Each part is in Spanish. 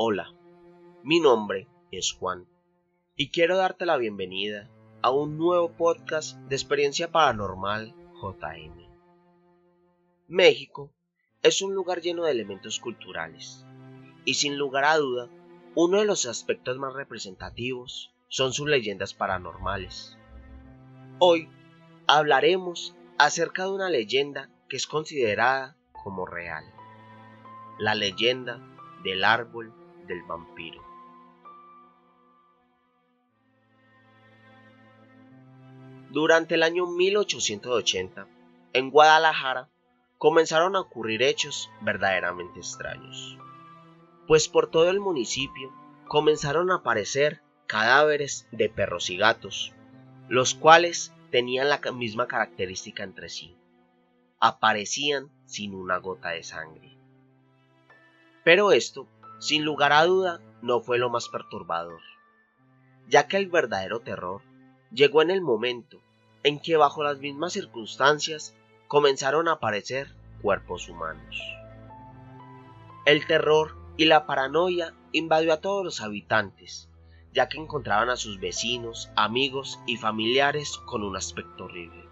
Hola, mi nombre es Juan y quiero darte la bienvenida a un nuevo podcast de experiencia paranormal JM. México es un lugar lleno de elementos culturales y sin lugar a duda uno de los aspectos más representativos son sus leyendas paranormales. Hoy hablaremos acerca de una leyenda que es considerada como real, la leyenda del árbol del vampiro. Durante el año 1880, en Guadalajara, comenzaron a ocurrir hechos verdaderamente extraños, pues por todo el municipio comenzaron a aparecer cadáveres de perros y gatos, los cuales tenían la misma característica entre sí. Aparecían sin una gota de sangre. Pero esto sin lugar a duda, no fue lo más perturbador, ya que el verdadero terror llegó en el momento en que bajo las mismas circunstancias comenzaron a aparecer cuerpos humanos. El terror y la paranoia invadió a todos los habitantes, ya que encontraban a sus vecinos, amigos y familiares con un aspecto horrible.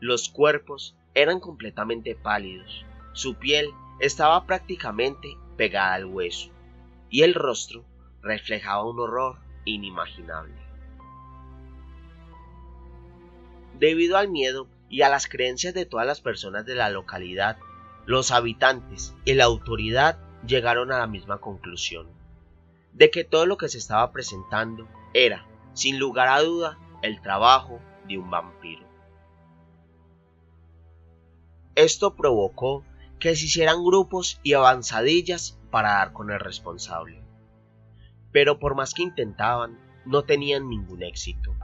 Los cuerpos eran completamente pálidos, su piel estaba prácticamente pegada al hueso, y el rostro reflejaba un horror inimaginable. Debido al miedo y a las creencias de todas las personas de la localidad, los habitantes y la autoridad llegaron a la misma conclusión, de que todo lo que se estaba presentando era, sin lugar a duda, el trabajo de un vampiro. Esto provocó que se hicieran grupos y avanzadillas para dar con el responsable. Pero por más que intentaban, no tenían ningún éxito.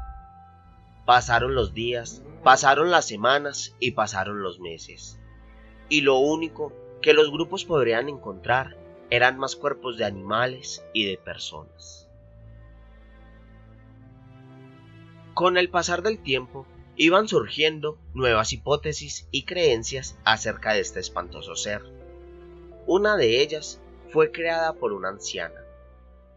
Pasaron los días, pasaron las semanas y pasaron los meses. Y lo único que los grupos podrían encontrar eran más cuerpos de animales y de personas. Con el pasar del tiempo, iban surgiendo nuevas hipótesis y creencias acerca de este espantoso ser. Una de ellas fue creada por una anciana,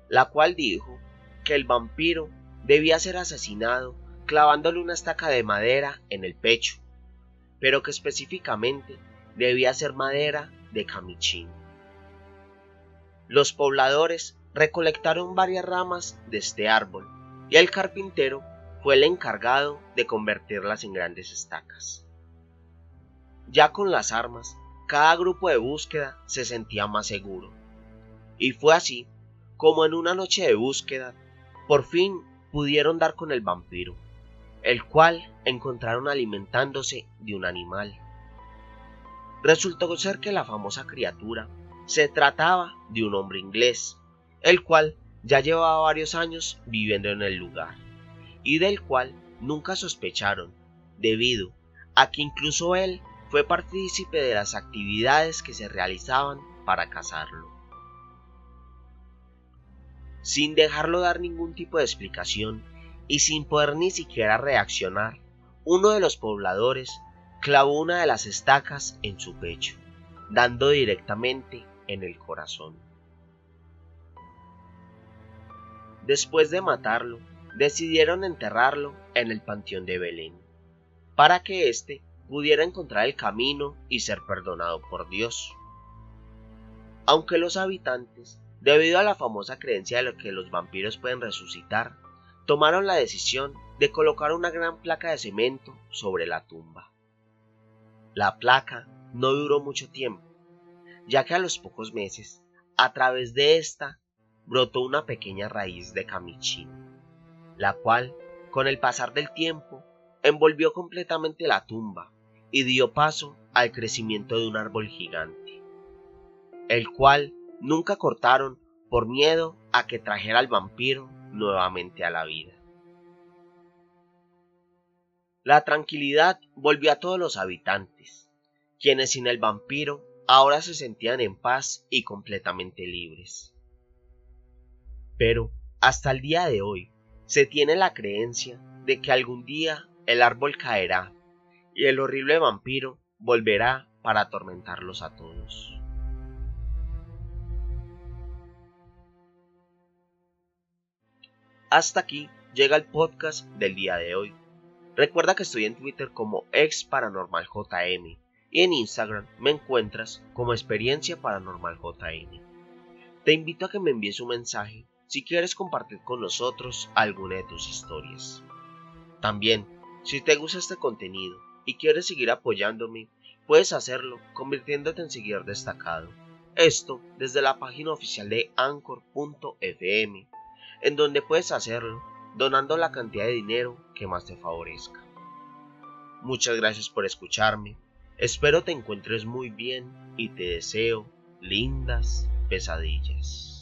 la cual dijo que el vampiro debía ser asesinado clavándole una estaca de madera en el pecho, pero que específicamente debía ser madera de camichín. Los pobladores recolectaron varias ramas de este árbol y el carpintero fue el encargado de convertirlas en grandes estacas. Ya con las armas, cada grupo de búsqueda se sentía más seguro. Y fue así como en una noche de búsqueda, por fin pudieron dar con el vampiro, el cual encontraron alimentándose de un animal. Resultó ser que la famosa criatura se trataba de un hombre inglés, el cual ya llevaba varios años viviendo en el lugar y del cual nunca sospecharon, debido a que incluso él fue partícipe de las actividades que se realizaban para cazarlo. Sin dejarlo dar ningún tipo de explicación y sin poder ni siquiera reaccionar, uno de los pobladores clavó una de las estacas en su pecho, dando directamente en el corazón. Después de matarlo, decidieron enterrarlo en el panteón de Belén, para que éste pudiera encontrar el camino y ser perdonado por Dios. Aunque los habitantes, debido a la famosa creencia de que los vampiros pueden resucitar, tomaron la decisión de colocar una gran placa de cemento sobre la tumba. La placa no duró mucho tiempo, ya que a los pocos meses, a través de esta, brotó una pequeña raíz de camichín la cual, con el pasar del tiempo, envolvió completamente la tumba y dio paso al crecimiento de un árbol gigante, el cual nunca cortaron por miedo a que trajera al vampiro nuevamente a la vida. La tranquilidad volvió a todos los habitantes, quienes sin el vampiro ahora se sentían en paz y completamente libres. Pero hasta el día de hoy, se tiene la creencia de que algún día el árbol caerá y el horrible vampiro volverá para atormentarlos a todos. Hasta aquí llega el podcast del día de hoy. Recuerda que estoy en Twitter como ex paranormal JM y en Instagram me encuentras como experiencia paranormal JM. Te invito a que me envíes un mensaje si quieres compartir con nosotros alguna de tus historias. También, si te gusta este contenido y quieres seguir apoyándome, puedes hacerlo convirtiéndote en seguidor destacado. Esto desde la página oficial de anchor.fm, en donde puedes hacerlo donando la cantidad de dinero que más te favorezca. Muchas gracias por escucharme, espero te encuentres muy bien y te deseo lindas pesadillas.